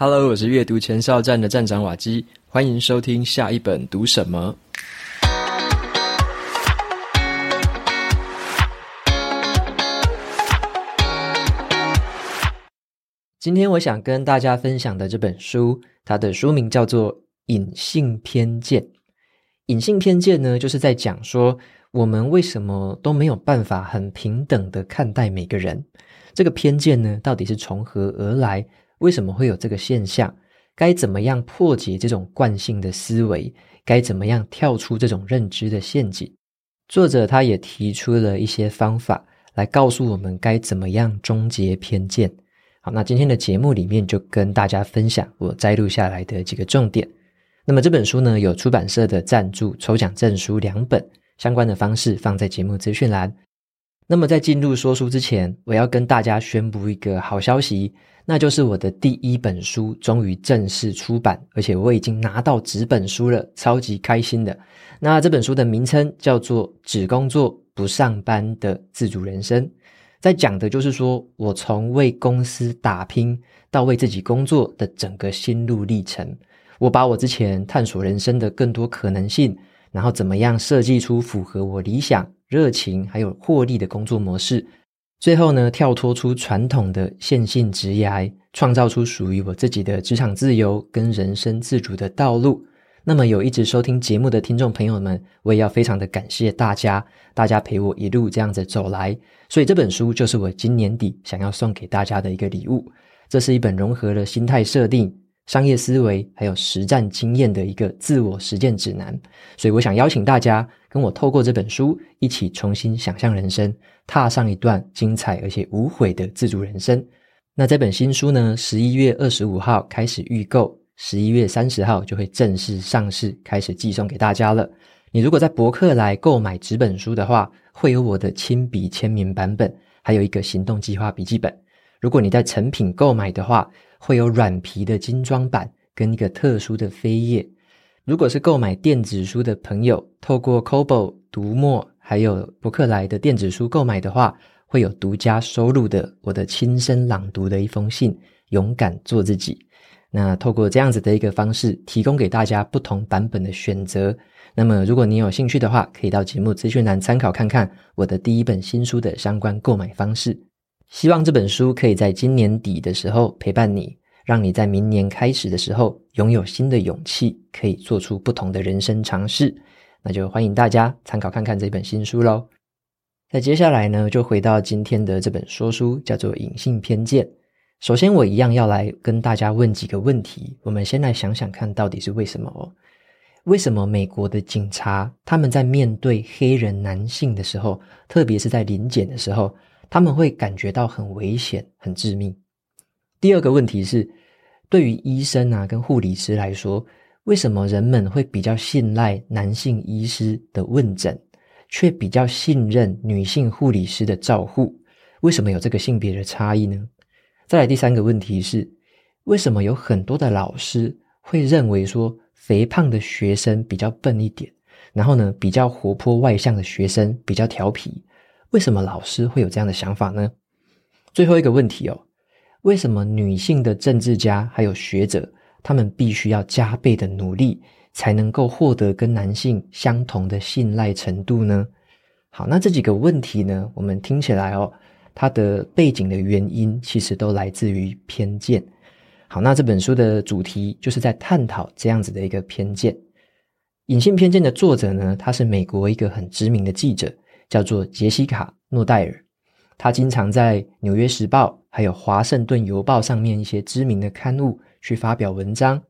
Hello，我是阅读前哨站的站长瓦基，欢迎收听下一本读什么。今天我想跟大家分享的这本书，它的书名叫做《隐性偏见》。隐性偏见呢，就是在讲说我们为什么都没有办法很平等的看待每个人。这个偏见呢，到底是从何而来？为什么会有这个现象？该怎么样破解这种惯性的思维？该怎么样跳出这种认知的陷阱？作者他也提出了一些方法，来告诉我们该怎么样终结偏见。好，那今天的节目里面就跟大家分享我摘录下来的几个重点。那么这本书呢，有出版社的赞助，抽奖证书两本，相关的方式放在节目资讯栏。那么在进入说书之前，我要跟大家宣布一个好消息，那就是我的第一本书终于正式出版，而且我已经拿到纸本书了，超级开心的。那这本书的名称叫做《只工作不上班的自主人生》，在讲的就是说我从为公司打拼到为自己工作的整个心路历程。我把我之前探索人生的更多可能性，然后怎么样设计出符合我理想，热情还有获利的工作模式，最后呢，跳脱出传统的线性职涯，创造出属于我自己的职场自由跟人生自主的道路。那么有一直收听节目的听众朋友们，我也要非常的感谢大家，大家陪我一路这样子走来。所以这本书就是我今年底想要送给大家的一个礼物。这是一本融合了心态设定、商业思维还有实战经验的一个自我实践指南。所以我想邀请大家。跟我透过这本书一起重新想象人生，踏上一段精彩而且无悔的自主人生。那这本新书呢，十一月二十五号开始预购，十一月三十号就会正式上市，开始寄送给大家了。你如果在博客来购买纸本书的话，会有我的亲笔签名版本，还有一个行动计划笔记本。如果你在诚品购买的话，会有软皮的精装版跟一个特殊的扉页。如果是购买电子书的朋友，透过 Kobo 读墨还有博客来的电子书购买的话，会有独家收录的我的亲身朗读的一封信，勇敢做自己。那透过这样子的一个方式，提供给大家不同版本的选择。那么，如果你有兴趣的话，可以到节目资讯栏参考看看我的第一本新书的相关购买方式。希望这本书可以在今年底的时候陪伴你。让你在明年开始的时候拥有新的勇气，可以做出不同的人生尝试。那就欢迎大家参考看看这本新书喽。那接下来呢，就回到今天的这本说书，叫做《隐性偏见》。首先，我一样要来跟大家问几个问题。我们先来想想看，到底是为什么哦？为什么美国的警察他们在面对黑人男性的时候，特别是在临检的时候，他们会感觉到很危险、很致命？第二个问题是，对于医生啊跟护理师来说，为什么人们会比较信赖男性医师的问诊，却比较信任女性护理师的照护？为什么有这个性别的差异呢？再来第三个问题是，为什么有很多的老师会认为说，肥胖的学生比较笨一点，然后呢，比较活泼外向的学生比较调皮？为什么老师会有这样的想法呢？最后一个问题哦。为什么女性的政治家还有学者，他们必须要加倍的努力，才能够获得跟男性相同的信赖程度呢？好，那这几个问题呢，我们听起来哦，它的背景的原因其实都来自于偏见。好，那这本书的主题就是在探讨这样子的一个偏见。隐性偏见的作者呢，他是美国一个很知名的记者，叫做杰西卡·诺戴尔。他经常在《纽约时报》还有《华盛顿邮报》上面一些知名的刊物去发表文章。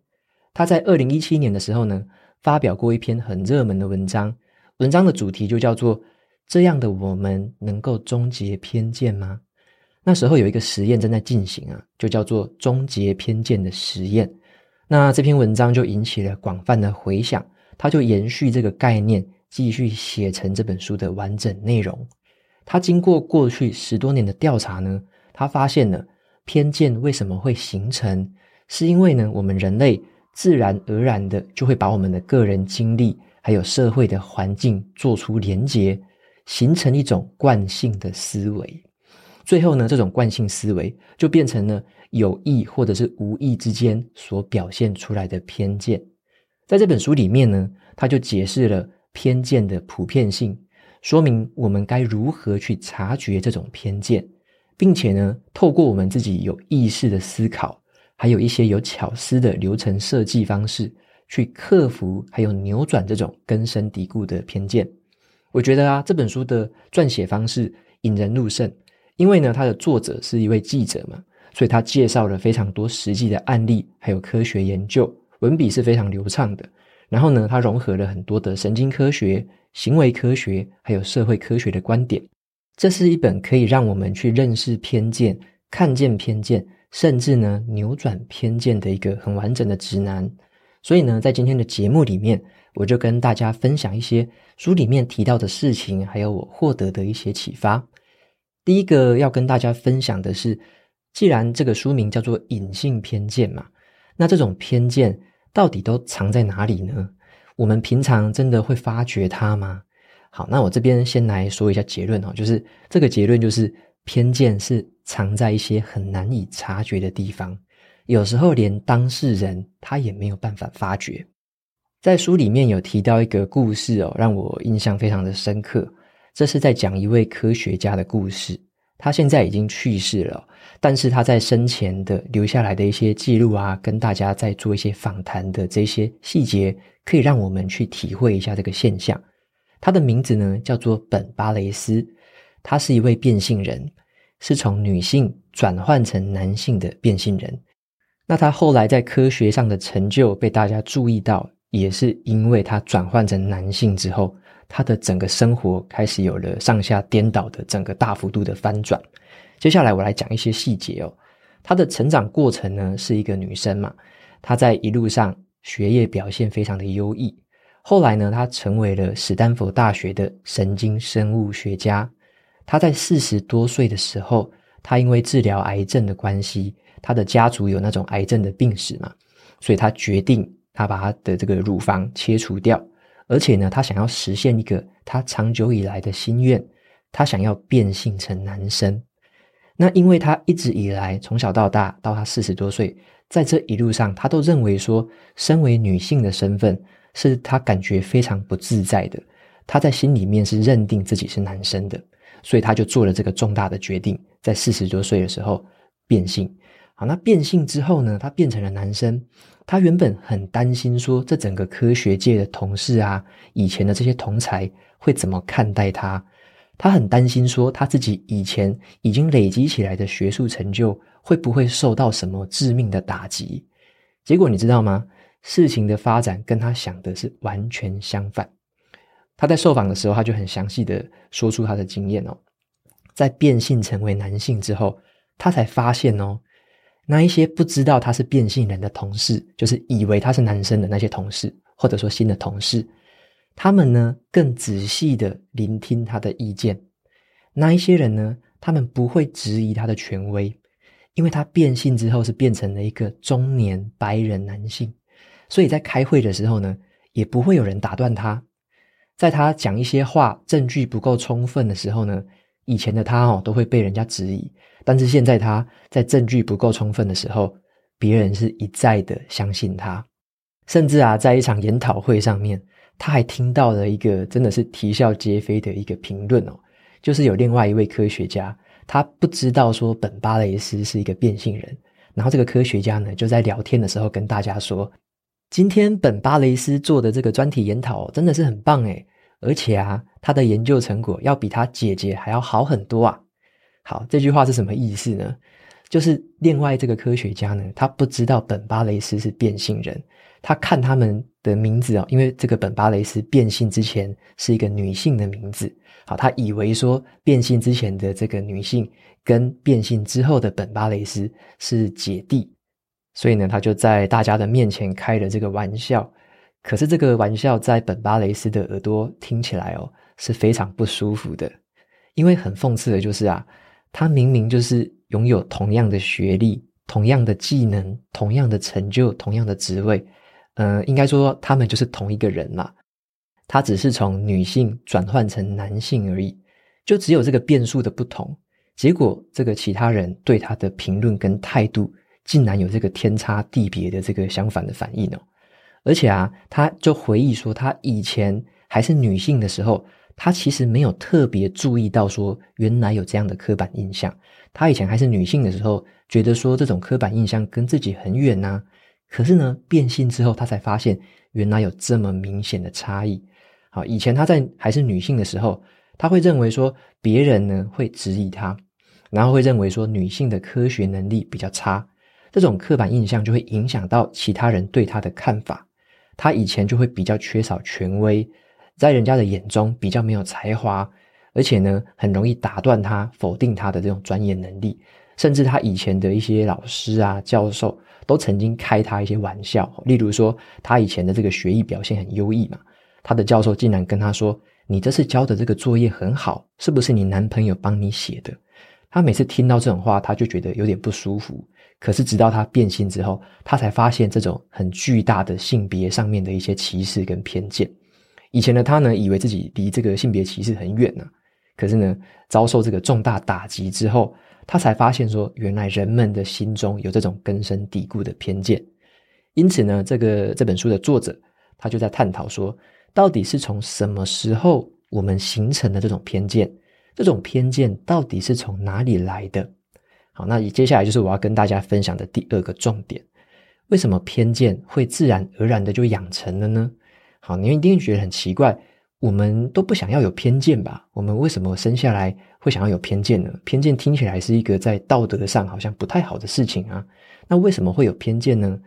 他在二零一七年的时候呢，发表过一篇很热门的文章，文章的主题就叫做“这样的我们能够终结偏见吗？”那时候有一个实验正在进行啊，就叫做“终结偏见”的实验。那这篇文章就引起了广泛的回响，他就延续这个概念，继续写成这本书的完整内容。他经过过去十多年的调查呢，他发现了偏见为什么会形成，是因为呢，我们人类自然而然的就会把我们的个人经历还有社会的环境做出连结，形成一种惯性的思维。最后呢，这种惯性思维就变成了有意或者是无意之间所表现出来的偏见。在这本书里面呢，他就解释了偏见的普遍性，说明我们该如何去察觉这种偏见，并且呢，透过我们自己有意识的思考，还有一些有巧思的流程设计方式，去克服还有扭转这种根深蒂固的偏见。我觉得啊，这本书的撰写方式引人入胜，因为呢，它的作者是一位记者嘛，所以他介绍了非常多实际的案例，还有科学研究，文笔是非常流畅的。然后呢，它融合了很多的神经科学、行为科学，还有社会科学的观点。这是一本可以让我们去认识偏见、看见偏见。甚至呢，扭转偏见的一个很完整的指南。所以呢，在今天的节目里面，我就跟大家分享一些书里面提到的事情，还有我获得的一些启发。第一个要跟大家分享的是，既然这个书名叫做“隐性偏见”嘛，那这种偏见到底都藏在哪里呢？我们平常真的会发觉它吗？好，那我这边先来说一下结论哦，就是这个结论就是。偏见是藏在一些很难以察觉的地方，有时候连当事人他也没有办法发觉。在书里面有提到一个故事哦，让我印象非常的深刻。这是在讲一位科学家的故事，他现在已经去世了，但是他在生前的留下来的一些记录啊，跟大家在做一些访谈的这些细节，可以让我们去体会一下这个现象。他的名字呢叫做本巴雷斯。他是一位变性人，是从女性转换成男性的变性人。那他后来在科学上的成就被大家注意到，也是因为他转换成男性之后，他的整个生活开始有了上下颠倒的整个大幅度的翻转。接下来我来讲一些细节哦。她的成长过程呢，是一个女生嘛，她在一路上学业表现非常的优异。后来呢，她成为了史丹佛大学的神经生物学家。她在四十多岁的时候，她因为治疗癌症的关系，她的家族有那种癌症的病史嘛，所以她决定她把她的这个乳房切除掉，而且呢，她想要实现一个她长久以来的心愿，她想要变性成男生。那因为他一直以来从小到大到他四十多岁，在这一路上，他都认为说，身为女性的身份是他感觉非常不自在的，他在心里面是认定自己是男生的。所以他就做了这个重大的决定，在四十多岁的时候变性。好，那变性之后呢，他变成了男生。他原本很担心说，这整个科学界的同事啊，以前的这些同才会怎么看待他？他很担心说，他自己以前已经累积起来的学术成就会不会受到什么致命的打击？结果你知道吗？事情的发展跟他想的是完全相反。他在受访的时候，他就很详细的说出他的经验哦。在变性成为男性之后，他才发现哦，那一些不知道他是变性人的同事，就是以为他是男生的那些同事，或者说新的同事，他们呢更仔细的聆听他的意见。那一些人呢，他们不会质疑他的权威，因为他变性之后是变成了一个中年白人男性，所以在开会的时候呢，也不会有人打断他。在他讲一些话证据不够充分的时候呢，以前的他哦都会被人家质疑，但是现在他在证据不够充分的时候，别人是一再的相信他，甚至啊，在一场研讨会上面，他还听到了一个真的是啼笑皆非的一个评论哦，就是有另外一位科学家，他不知道说本巴雷斯是一个变性人，然后这个科学家呢就在聊天的时候跟大家说。今天本巴雷斯做的这个专题研讨真的是很棒诶，而且啊，他的研究成果要比他姐姐还要好很多啊。好，这句话是什么意思呢？就是另外这个科学家呢，他不知道本巴雷斯是变性人，他看他们的名字啊，因为这个本巴雷斯变性之前是一个女性的名字，好，他以为说变性之前的这个女性跟变性之后的本巴雷斯是姐弟。所以呢，他就在大家的面前开了这个玩笑。可是这个玩笑在本巴雷斯的耳朵听起来哦，是非常不舒服的。因为很讽刺的就是啊，他明明就是拥有同样的学历、同样的技能、同样的成就、同样的职位，呃，应该说他们就是同一个人嘛。他只是从女性转换成男性而已，就只有这个变数的不同。结果这个其他人对他的评论跟态度，竟然有这个天差地别的这个相反的反应哦。而且啊，他就回忆说，他以前还是女性的时候，他其实没有特别注意到说，原来有这样的刻板印象。他以前还是女性的时候，觉得说这种刻板印象跟自己很远呐。可是呢，变性之后，他才发现原来有这么明显的差异。好，以前他在还是女性的时候，他会认为说别人呢会质疑他，然后会认为说女性的科学能力比较差，这种刻板印象就会影响到其他人对他的看法。他以前就会比较缺少权威，在人家的眼中比较没有才华，而且呢，很容易打断他、否定他的这种专业能力。甚至他以前的一些老师啊、教授都曾经开他一些玩笑，例如说他以前的这个学艺表现很优异嘛，他的教授竟然跟他说：“你这次交的这个作业很好，是不是你男朋友帮你写的？”他每次听到这种话，他就觉得有点不舒服。可是直到他变性之后，他才发现这种很巨大的性别上面的一些歧视跟偏见。以前的他呢，以为自己离这个性别歧视很远呢，可是呢，遭受这个重大打击之后，他才发现说，原来人们的心中有这种根深蒂固的偏见。因此呢，这个这本书的作者他就在探讨说，到底是从什么时候我们形成的这种偏见？这种偏见到底是从哪里来的？好，那接下来就是我要跟大家分享的第二个重点。为什么偏见会自然而然的就养成了呢？好，你一定会觉得很奇怪，我们都不想要有偏见吧？我们为什么生下来会想要有偏见呢？偏见听起来是一个在道德上好像不太好的事情啊。那为什么会有偏见呢？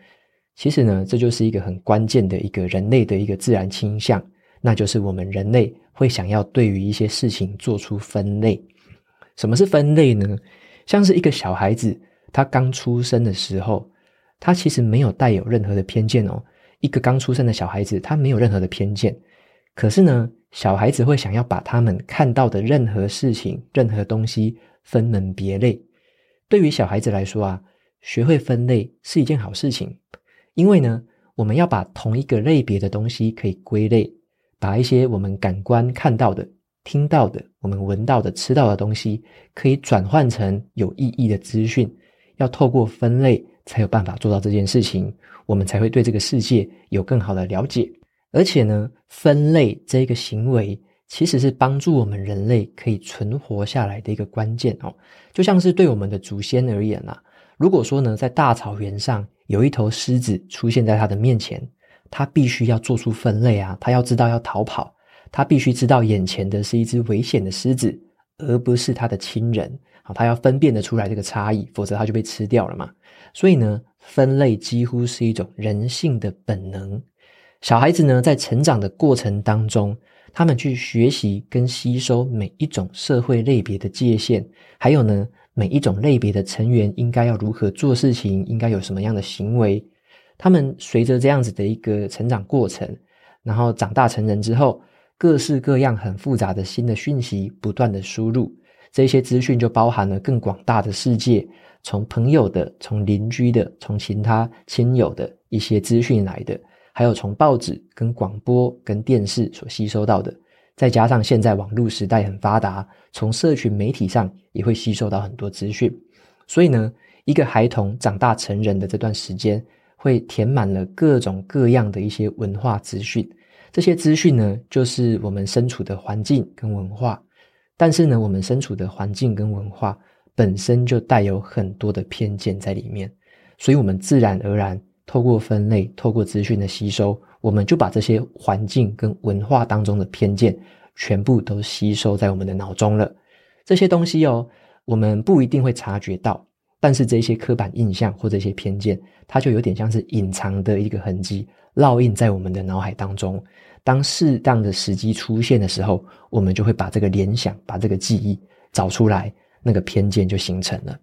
其实呢，这就是一个很关键的一个人类的一个自然倾向，那就是我们人类会想要对于一些事情做出分类。什么是分类呢？像是一个小孩子，他刚出生的时候，他其实没有带有任何的偏见哦。一个刚出生的小孩子，他没有任何的偏见。可是呢，小孩子会想要把他们看到的任何事情、任何东西分门别类。对于小孩子来说啊，学会分类是一件好事情，因为呢，我们要把同一个类别的东西可以归类，把一些我们感官看到的。听到的、我们闻到的、吃到的东西，可以转换成有意义的资讯。要透过分类，才有办法做到这件事情。我们才会对这个世界有更好的了解。而且呢，分类这个行为，其实是帮助我们人类可以存活下来的一个关键哦。就像是对我们的祖先而言啦，如果说呢，在大草原上有一头狮子出现在他的面前，他必须要做出分类啊，他要知道要逃跑。他必须知道眼前的是一只危险的狮子，而不是他的亲人。好，他要分辨得出来这个差异，否则他就被吃掉了嘛。所以呢，分类几乎是一种人性的本能。小孩子呢，在成长的过程当中，他们去学习跟吸收每一种社会类别的界限，还有呢，每一种类别的成员应该要如何做事情，应该有什么样的行为。他们随着这样子的一个成长过程，然后长大成人之后。各式各样很复杂的新的讯息不断的输入，这些资讯就包含了更广大的世界，从朋友的、从邻居的、从其他亲友的一些资讯来的，还有从报纸、跟广播、跟电视所吸收到的，再加上现在网络时代很发达，从社群媒体上也会吸收到很多资讯。所以呢，一个孩童长大成人的这段时间，会填满了各种各样的一些文化资讯。这些资讯呢，就是我们身处的环境跟文化，但是呢，我们身处的环境跟文化本身就带有很多的偏见在里面，所以我们自然而然透过分类，透过资讯的吸收，我们就把这些环境跟文化当中的偏见全部都吸收在我们的脑中了。这些东西哦，我们不一定会察觉到，但是这些刻板印象或这些偏见，它就有点像是隐藏的一个痕迹。烙印在我们的脑海当中，当适当的时机出现的时候，我们就会把这个联想、把这个记忆找出来，那个偏见就形成了。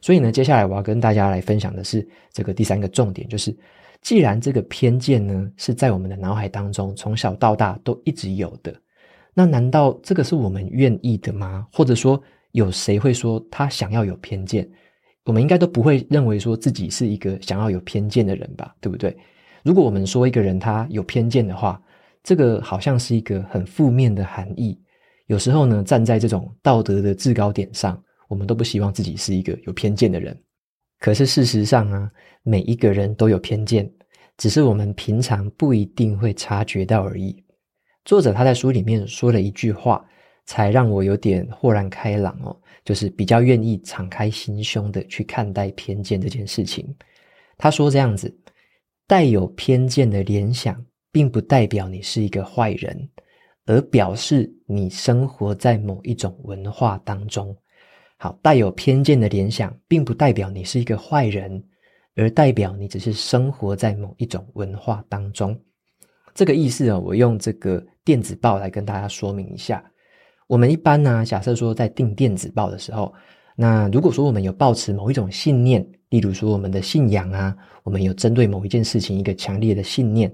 所以呢，接下来我要跟大家来分享的是这个第三个重点，就是既然这个偏见呢是在我们的脑海当中从小到大都一直有的，那难道这个是我们愿意的吗？或者说，有谁会说他想要有偏见？我们应该都不会认为说自己是一个想要有偏见的人吧，对不对？如果我们说一个人他有偏见的话，这个好像是一个很负面的含义。有时候呢，站在这种道德的制高点上，我们都不希望自己是一个有偏见的人。可是事实上啊，每一个人都有偏见，只是我们平常不一定会察觉到而已。作者他在书里面说了一句话，才让我有点豁然开朗哦，就是比较愿意敞开心胸的去看待偏见这件事情。他说这样子，带有偏见的联想，并不代表你是一个坏人，而表示你生活在某一种文化当中。好，带有偏见的联想，并不代表你是一个坏人，而代表你只是生活在某一种文化当中。这个意思哦，我用这个电子报来跟大家说明一下。我们一般呢，假设说在订电子报的时候，那如果说我们有抱持某一种信念，例如说我们的信仰啊，我们有针对某一件事情一个强烈的信念，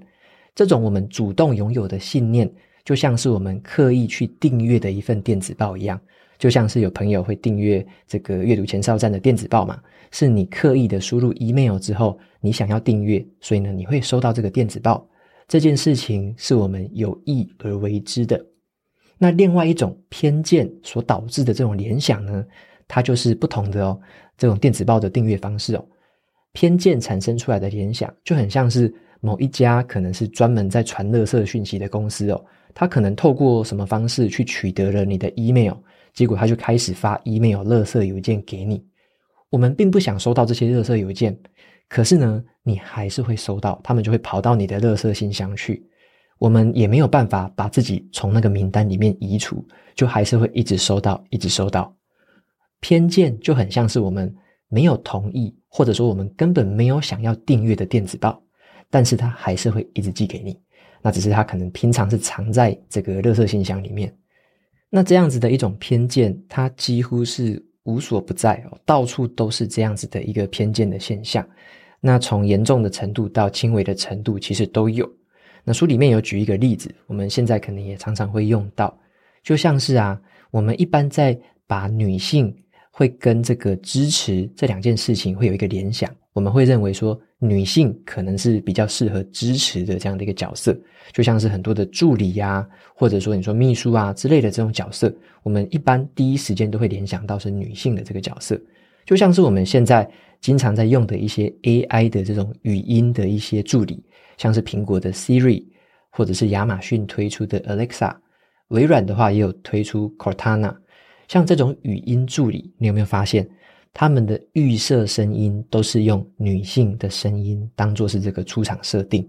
这种我们主动拥有的信念，就像是我们刻意去订阅的一份电子报一样。就像是有朋友会订阅这个阅读前哨站的电子报嘛，是你刻意的输入 email 之后，你想要订阅，所以呢，你会收到这个电子报。这件事情是我们有意而为之的。那另外一种偏见所导致的这种联想呢，它就是不同的哦。这种电子报的订阅方式哦，偏见产生出来的联想，就很像是某一家可能是专门在传垃圾讯息的公司哦，它可能透过什么方式去取得了你的 email。结果他就开始发 email 垃圾邮件给你。我们并不想收到这些垃圾邮件，可是呢，你还是会收到，他们就会跑到你的垃圾信箱去。我们也没有办法把自己从那个名单里面移除，就还是会一直收到，一直收到。偏见就很像是我们没有同意，或者说我们根本没有想要订阅的电子报，但是他还是会一直寄给你。那只是他可能平常是藏在这个垃圾信箱里面。那这样子的一种偏见，它几乎是无所不在哦，到处都是这样子的一个偏见的现象。那从严重的程度到轻微的程度，其实都有。那书里面有举一个例子，我们现在可能也常常会用到，就像是啊，我们一般在把女性会跟这个支持这两件事情会有一个联想，我们会认为说。女性可能是比较适合支持的这样的一个角色，就像是很多的助理呀，或者说你说秘书啊之类的这种角色，我们一般第一时间都会联想到是女性的这个角色。就像是我们现在经常在用的一些 AI 的这种语音的一些助理，像是苹果的 Siri，或者是亚马逊推出的 Alexa，微软的话也有推出 Cortana，像这种语音助理，你有没有发现？他们的预设声音都是用女性的声音当做是这个出场设定。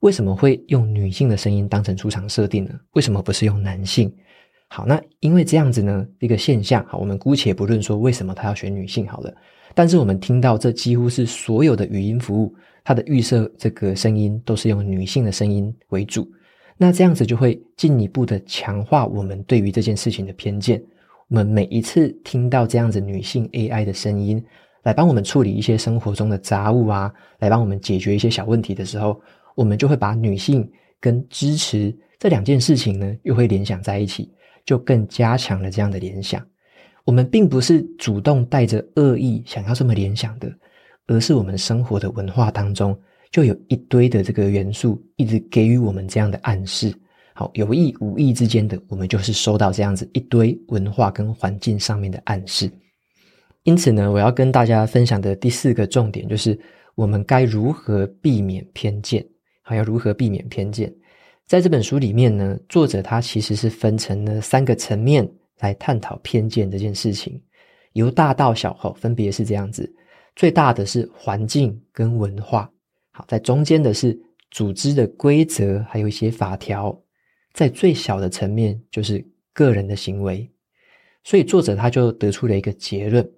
为什么会用女性的声音当成出场设定呢？为什么不是用男性？好，那因为这样子呢，一个现象，好，我们姑且不论说为什么他要选女性好了，但是我们听到这几乎是所有的语音服务，它的预设这个声音都是用女性的声音为主，那这样子就会进一步的强化我们对于这件事情的偏见。我们每一次听到这样子女性 AI 的声音，来帮我们处理一些生活中的杂物啊，来帮我们解决一些小问题的时候，我们就会把女性跟支持这两件事情呢，又会联想在一起，就更加强了这样的联想。我们并不是主动带着恶意想要这么联想的，而是我们生活的文化当中就有一堆的这个元素，一直给予我们这样的暗示。好，有意无意之间的，我们就是收到这样子一堆文化跟环境上面的暗示。因此呢，我要跟大家分享的第四个重点就是，我们该如何避免偏见？还要如何避免偏见？在这本书里面呢，作者他其实是分成了三个层面来探讨偏见这件事情，由大到小，哈，分别是这样子。最大的是环境跟文化，好，在中间的是组织的规则，还有一些法条。在最小的层面，就是个人的行为，所以作者他就得出了一个结论：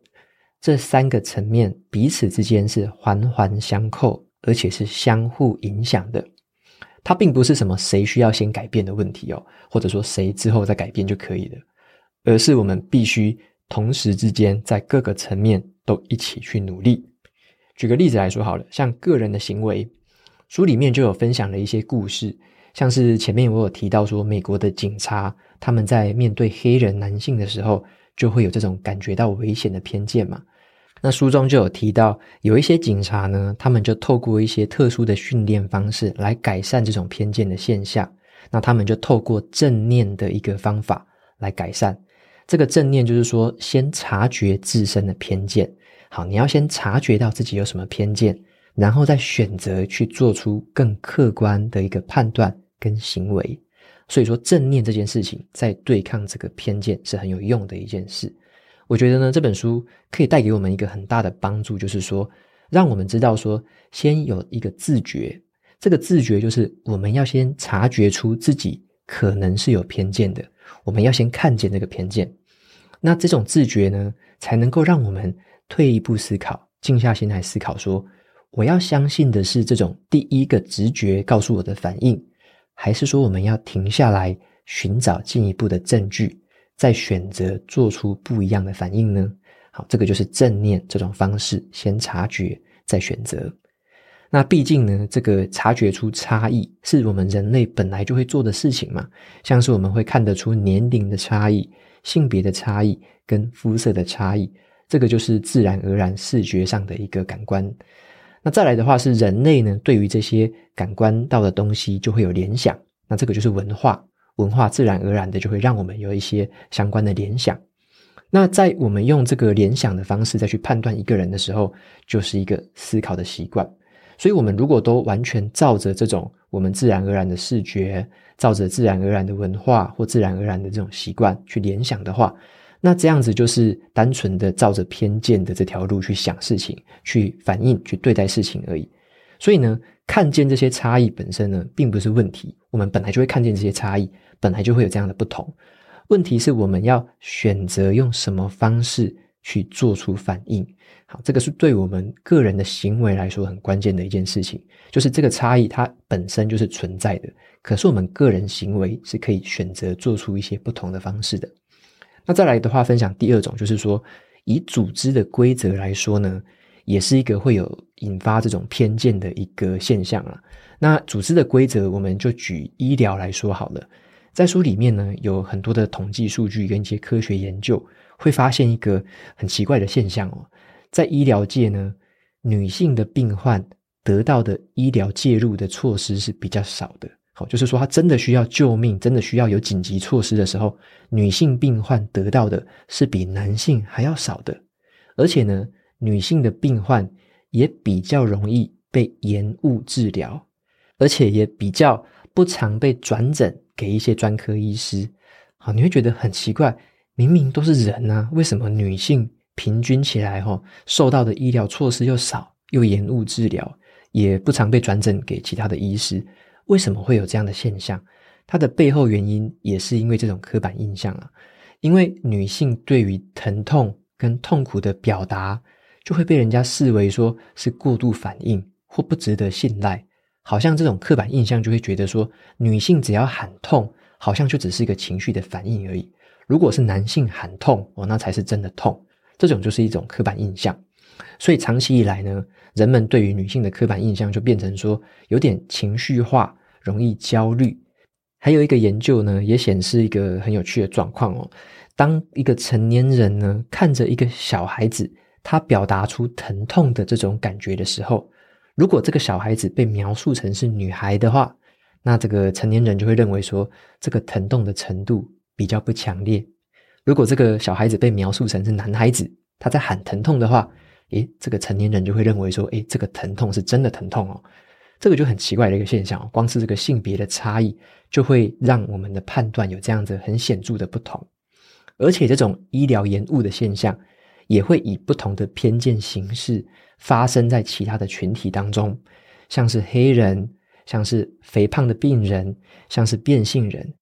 这三个层面彼此之间是环环相扣，而且是相互影响的。它并不是什么谁需要先改变的问题哦，或者说谁之后再改变就可以了，而是我们必须同时之间在各个层面都一起去努力。举个例子来说好了，像个人的行为，书里面就有分享了一些故事。像是前面我有提到说，美国的警察他们在面对黑人男性的时候，就会有这种感觉到危险的偏见嘛。那书中就有提到，有一些警察呢，他们就透过一些特殊的训练方式来改善这种偏见的现象。那他们就透过正念的一个方法来改善。这个正念就是说，先察觉自身的偏见。好，你要先察觉到自己有什么偏见，然后再选择去做出更客观的一个判断跟行为。所以说，正念这件事情在对抗这个偏见是很有用的一件事。我觉得呢，这本书可以带给我们一个很大的帮助，就是说，让我们知道说，先有一个自觉。这个自觉就是我们要先察觉出自己可能是有偏见的，我们要先看见这个偏见。那这种自觉呢，才能够让我们退一步思考，静下心来思考说，我要相信的是这种第一个直觉告诉我的反应。还是说，我们要停下来寻找进一步的证据，再选择做出不一样的反应呢？好，这个就是正念这种方式，先察觉再选择。那毕竟呢，这个察觉出差异是我们人类本来就会做的事情嘛，像是我们会看得出年龄的差异、性别的差异跟肤色的差异，这个就是自然而然视觉上的一个感官。那再来的话是人类呢，对于这些感官到的东西就会有联想，那这个就是文化，文化自然而然的就会让我们有一些相关的联想。那在我们用这个联想的方式再去判断一个人的时候，就是一个思考的习惯。所以，我们如果都完全照着这种我们自然而然的视觉，照着自然而然的文化或自然而然的这种习惯去联想的话，那这样子就是单纯的照着偏见的这条路去想事情、去反应、去对待事情而已。所以呢，看见这些差异本身呢，并不是问题。我们本来就会看见这些差异，本来就会有这样的不同。问题是我们要选择用什么方式去做出反应。好，这个是对我们个人的行为来说很关键的一件事情，就是这个差异它本身就是存在的，可是我们个人行为是可以选择做出一些不同的方式的。那再来的话，分享第二种，就是说，以组织的规则来说呢，也是一个会有引发这种偏见的一个现象啊。那组织的规则，我们就举医疗来说好了。在书里面呢，有很多的统计数据跟一些科学研究，会发现一个很奇怪的现象哦。在医疗界呢，女性的病患得到的医疗介入的措施是比较少的。就是说，他真的需要救命，真的需要有紧急措施的时候，女性病患得到的是比男性还要少的。而且呢，女性的病患也比较容易被延误治疗，而且也比较不常被转诊给一些专科医师。好，你会觉得很奇怪，明明都是人啊，为什么女性平均起来哈，受到的医疗措施又少，又延误治疗，也不常被转诊给其他的医师？为什么会有这样的现象？它的背后原因也是因为这种刻板印象啊。因为女性对于疼痛跟痛苦的表达，就会被人家视为说是过度反应或不值得信赖。好像这种刻板印象就会觉得说，女性只要喊痛，好像就只是一个情绪的反应而已。如果是男性喊痛，哦，那才是真的痛。这种就是一种刻板印象。所以长期以来呢，人们对于女性的刻板印象就变成说有点情绪化。容易焦虑，还有一个研究呢，也显示一个很有趣的状况哦。当一个成年人呢，看着一个小孩子，他表达出疼痛的这种感觉的时候，如果这个小孩子被描述成是女孩的话，那这个成年人就会认为说，这个疼痛的程度比较不强烈。如果这个小孩子被描述成是男孩子，他在喊疼痛的话，诶，这个成年人就会认为说，诶，这个疼痛是真的疼痛哦。这个就很奇怪的一个现象，光是这个性别的差异，就会让我们的判断有这样子很显著的不同。而且这种医疗延误的现象，也会以不同的偏见形式发生在其他的群体当中，像是黑人，像是肥胖的病人，像是变性人，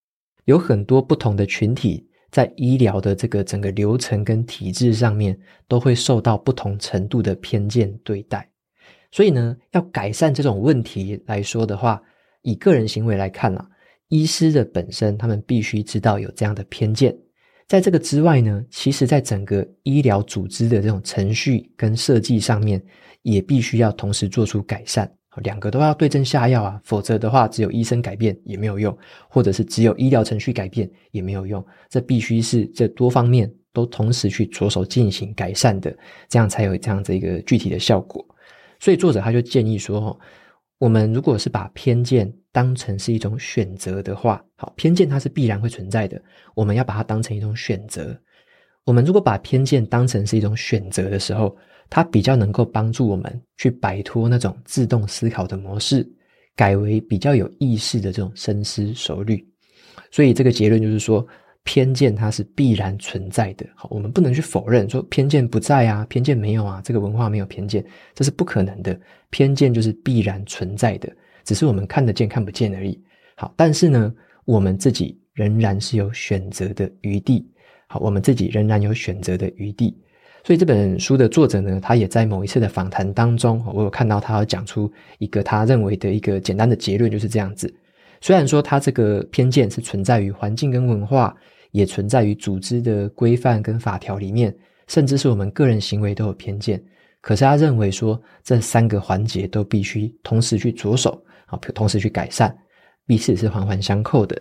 有很多不同的群体在医疗的这个整个流程跟体制上面，都会受到不同程度的偏见对待。所以呢，要改善这种问题来说的话，以个人行为来看啊，医师的本身他们必须知道有这样的偏见。在这个之外呢，其实在整个医疗组织的这种程序跟设计上面，也必须要同时做出改善。两个都要对症下药啊，否则的话，只有医生改变也没有用，或者是只有医疗程序改变也没有用。这必须是这多方面都同时去着手进行改善的，这样才有这样子一个具体的效果。所以作者他就建议说，我们如果是把偏见当成是一种选择的话，好，偏见它是必然会存在的，我们要把它当成一种选择。我们如果把偏见当成是一种选择的时候，它比较能够帮助我们去摆脱那种自动思考的模式，改为比较有意识的这种深思熟虑。所以这个结论就是说，偏见它是必然存在的。好，我们不能去否认说偏见不在啊，偏见没有啊，这个文化没有偏见，这是不可能的。偏见就是必然存在的，只是我们看得见看不见而已。好，但是呢，我们自己仍然是有选择的余地。好，我们自己仍然有选择的余地。所以这本书的作者呢，他也在某一次的访谈当中，我有看到他讲出一个他认为的一个简单的结论，就是这样子。虽然说他这个偏见是存在于环境跟文化，也存在于组织的规范跟法条里面，甚至是我们个人行为都有偏见。可是他认为说，这三个环节都必须同时去着手，啊，同时去改善，彼此是环环相扣的。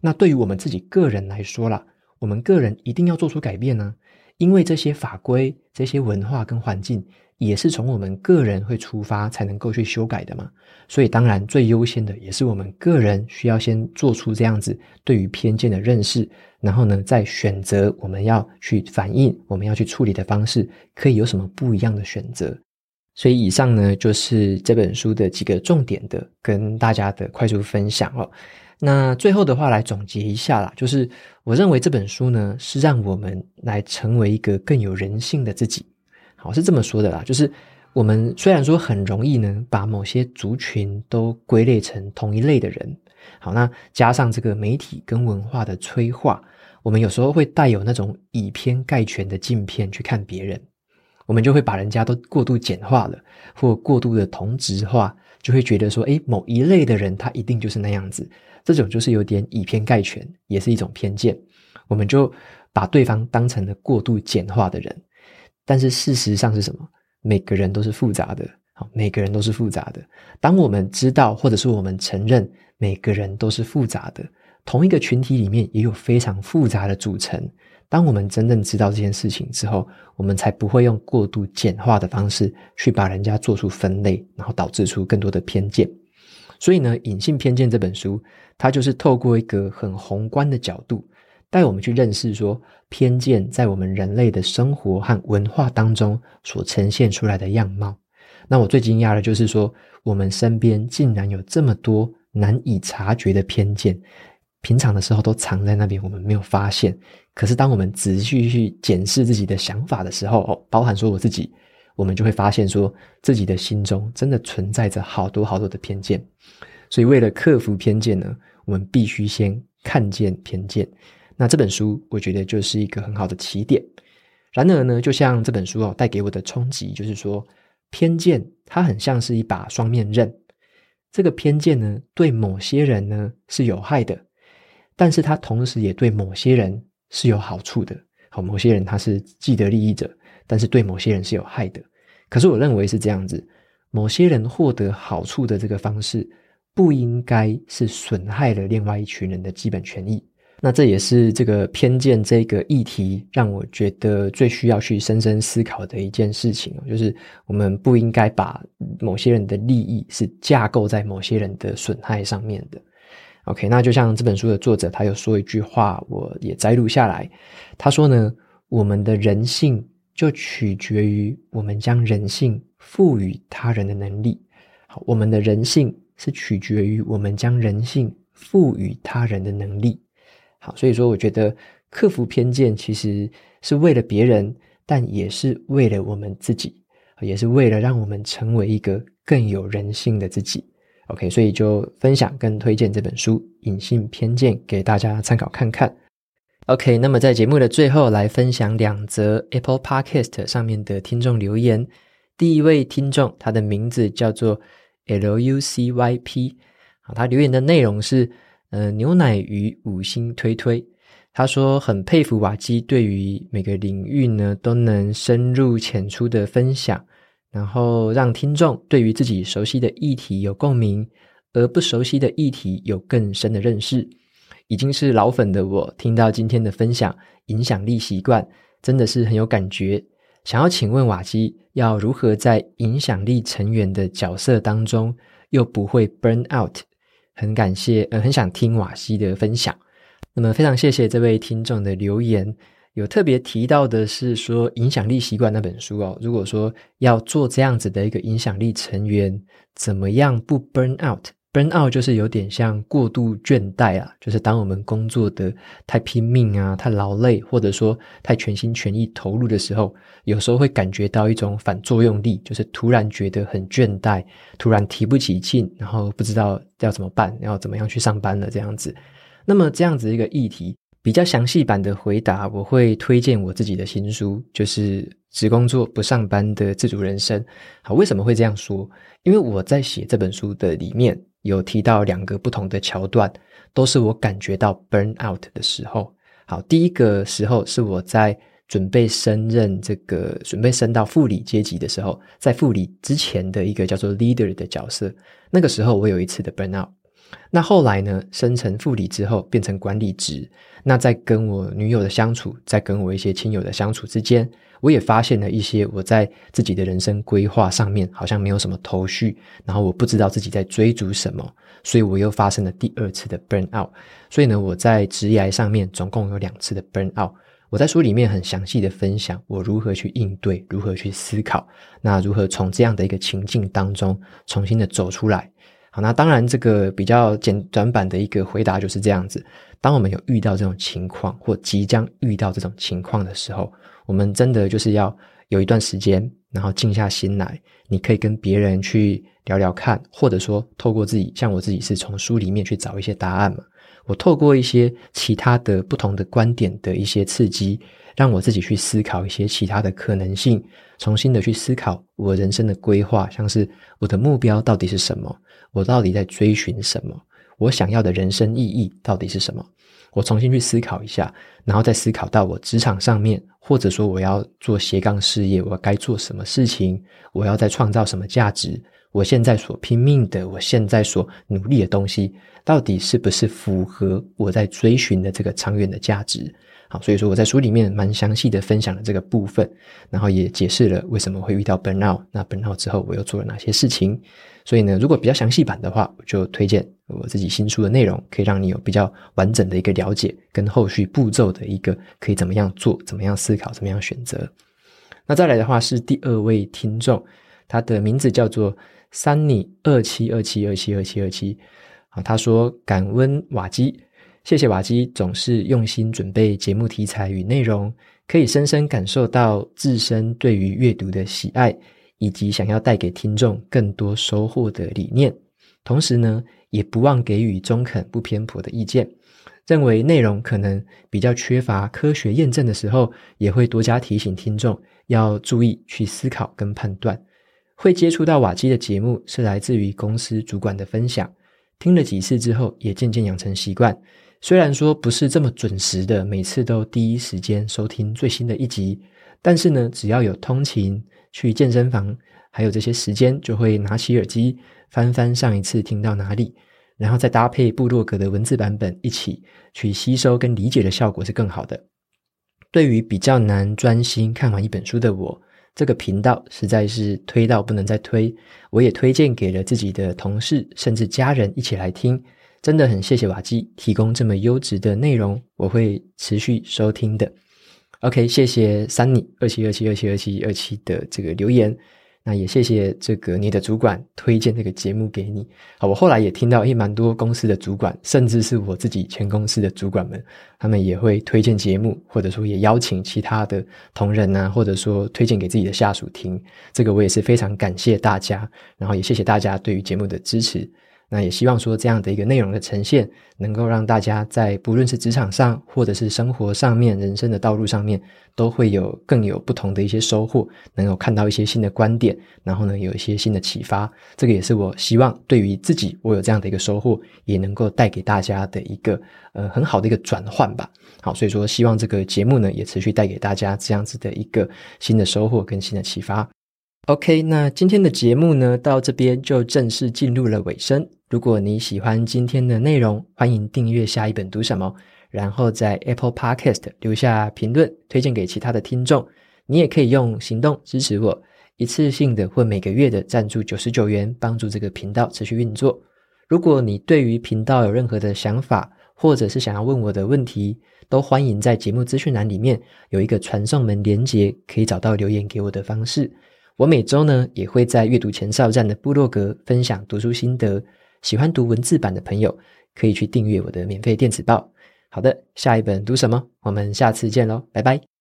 那对于我们自己个人来说啦，我们个人一定要做出改变呢，因为这些法规、这些文化跟环境。也是从我们个人会出发才能够去修改的嘛，所以当然最优先的也是我们个人需要先做出这样子对于偏见的认识，然后呢再选择我们要去反应、我们要去处理的方式，可以有什么不一样的选择。所以以上呢就是这本书的几个重点的跟大家的快速分享哦。那最后的话来总结一下啦，就是我认为这本书呢是让我们来成为一个更有人性的自己。好，是这么说的啦，就是我们虽然说很容易呢，把某些族群都归类成同一类的人，好，那加上这个媒体跟文化的催化，我们有时候会带有那种以偏概全的镜片去看别人，我们就会把人家都过度简化了，或过度的同质化，就会觉得说，诶，某一类的人他一定就是那样子，这种就是有点以偏概全，也是一种偏见，我们就把对方当成了过度简化的人。但是事实上是什么？每个人都是复杂的，好，每个人都是复杂的。当我们知道，或者是我们承认每个人都是复杂的，同一个群体里面也有非常复杂的组成。当我们真正知道这件事情之后，我们才不会用过度简化的方式去把人家做出分类，然后导致出更多的偏见。所以呢，《隐性偏见》这本书，它就是透过一个很宏观的角度。带我们去认识说，偏见在我们人类的生活和文化当中所呈现出来的样貌。那我最惊讶的就是说，我们身边竟然有这么多难以察觉的偏见，平常的时候都藏在那边，我们没有发现。可是当我们仔细去检视自己的想法的时候，哦，包含说我自己，我们就会发现说，自己的心中真的存在着好多好多的偏见。所以，为了克服偏见呢，我们必须先看见偏见。那这本书，我觉得就是一个很好的起点。然而呢，就像这本书哦带给我的冲击，就是说，偏见它很像是一把双面刃。这个偏见呢，对某些人呢是有害的，但是它同时也对某些人是有好处的。好，某些人他是既得利益者，但是对某些人是有害的。可是我认为是这样子，某些人获得好处的这个方式，不应该是损害了另外一群人的基本权益。那这也是这个偏见这个议题让我觉得最需要去深深思考的一件事情，就是我们不应该把某些人的利益是架构在某些人的损害上面的。OK，那就像这本书的作者他有说一句话，我也摘录下来。他说呢，我们的人性就取决于我们将人性赋予他人的能力。好，我们的人性是取决于我们将人性赋予他人的能力。好，所以说我觉得克服偏见其实是为了别人，但也是为了我们自己，也是为了让我们成为一个更有人性的自己。OK，所以就分享跟推荐这本书《隐性偏见》给大家参考看看。OK，那么在节目的最后来分享两则 Apple Podcast 上面的听众留言。第一位听众，他的名字叫做 Lucyp，啊，他留言的内容是。呃，牛奶鱼五星推推，他说很佩服瓦基对于每个领域呢都能深入浅出的分享，然后让听众对于自己熟悉的议题有共鸣，而不熟悉的议题有更深的认识。已经是老粉的我，听到今天的分享，影响力习惯真的是很有感觉。想要请问瓦基，要如何在影响力成员的角色当中，又不会 burn out？很感谢，呃，很想听瓦西的分享。那么非常谢谢这位听众的留言，有特别提到的是说《影响力习惯》那本书哦。如果说要做这样子的一个影响力成员，怎么样不 burn out？倦怠就是有点像过度倦怠啊，就是当我们工作的太拼命啊、太劳累，或者说太全心全意投入的时候，有时候会感觉到一种反作用力，就是突然觉得很倦怠，突然提不起劲，然后不知道要怎么办，要怎么样去上班了这样子。那么这样子一个议题。比较详细版的回答，我会推荐我自己的新书，就是只工作不上班的自主人生。好，为什么会这样说？因为我在写这本书的里面有提到两个不同的桥段，都是我感觉到 burn out 的时候。好，第一个时候是我在准备升任这个，准备升到副理阶级的时候，在副理之前的一个叫做 leader 的角色，那个时候我有一次的 burn out。那后来呢，升成副理之后变成管理职。那在跟我女友的相处，在跟我一些亲友的相处之间，我也发现了一些我在自己的人生规划上面好像没有什么头绪，然后我不知道自己在追逐什么，所以我又发生了第二次的 burn out。所以呢，我在职涯上面总共有两次的 burn out。我在书里面很详细的分享我如何去应对，如何去思考，那如何从这样的一个情境当中重新的走出来。那当然，这个比较简短版的一个回答就是这样子。当我们有遇到这种情况，或即将遇到这种情况的时候，我们真的就是要有一段时间，然后静下心来，你可以跟别人去聊聊看，或者说透过自己，像我自己是从书里面去找一些答案嘛。我透过一些其他的不同的观点的一些刺激，让我自己去思考一些其他的可能性，重新的去思考我人生的规划，像是我的目标到底是什么。我到底在追寻什么？我想要的人生意义到底是什么？我重新去思考一下，然后再思考到我职场上面，或者说我要做斜杠事业，我该做什么事情？我要再创造什么价值？我现在所拼命的，我现在所努力的东西，到底是不是符合我在追寻的这个长远的价值？好，所以说我在书里面蛮详细的分享了这个部分，然后也解释了为什么会遇到 burnout，那 burnout 之后我又做了哪些事情。所以呢，如果比较详细版的话，我就推荐我自己新书的内容，可以让你有比较完整的一个了解，跟后续步骤的一个可以怎么样做，怎么样思考，怎么样选择。那再来的话是第二位听众，他的名字叫做 Sunny 二七二七二七二七二七，啊，他说感恩瓦基。谢谢瓦基总是用心准备节目题材与内容，可以深深感受到自身对于阅读的喜爱，以及想要带给听众更多收获的理念。同时呢，也不忘给予中肯不偏颇的意见。认为内容可能比较缺乏科学验证的时候，也会多加提醒听众要注意去思考跟判断。会接触到瓦基的节目是来自于公司主管的分享，听了几次之后，也渐渐养成习惯。虽然说不是这么准时的，每次都第一时间收听最新的一集，但是呢，只要有通勤、去健身房，还有这些时间，就会拿起耳机翻翻上一次听到哪里，然后再搭配部落格的文字版本一起去吸收跟理解的效果是更好的。对于比较难专心看完一本书的我，这个频道实在是推到不能再推，我也推荐给了自己的同事甚至家人一起来听。真的很谢谢瓦基提供这么优质的内容，我会持续收听的。OK，谢谢 Sunny 二七二七二七二七二七的这个留言，那也谢谢这个你的主管推荐这个节目给你。好，我后来也听到诶蛮多公司的主管，甚至是我自己前公司的主管们，他们也会推荐节目，或者说也邀请其他的同仁啊，或者说推荐给自己的下属听。这个我也是非常感谢大家，然后也谢谢大家对于节目的支持。那也希望说这样的一个内容的呈现，能够让大家在不论是职场上，或者是生活上面、人生的道路上面，都会有更有不同的一些收获，能够看到一些新的观点，然后呢，有一些新的启发。这个也是我希望对于自己，我有这样的一个收获，也能够带给大家的一个呃很好的一个转换吧。好，所以说希望这个节目呢，也持续带给大家这样子的一个新的收获跟新的启发。OK，那今天的节目呢，到这边就正式进入了尾声。如果你喜欢今天的内容，欢迎订阅下一本读什么，然后在 Apple Podcast 留下评论，推荐给其他的听众。你也可以用行动支持我，一次性的或每个月的赞助九十九元，帮助这个频道持续运作。如果你对于频道有任何的想法，或者是想要问我的问题，都欢迎在节目资讯栏里面有一个传送门连接，可以找到留言给我的方式。我每周呢也会在阅读前哨站的部落格分享读书心得，喜欢读文字版的朋友可以去订阅我的免费电子报。好的，下一本读什么？我们下次见喽，拜拜。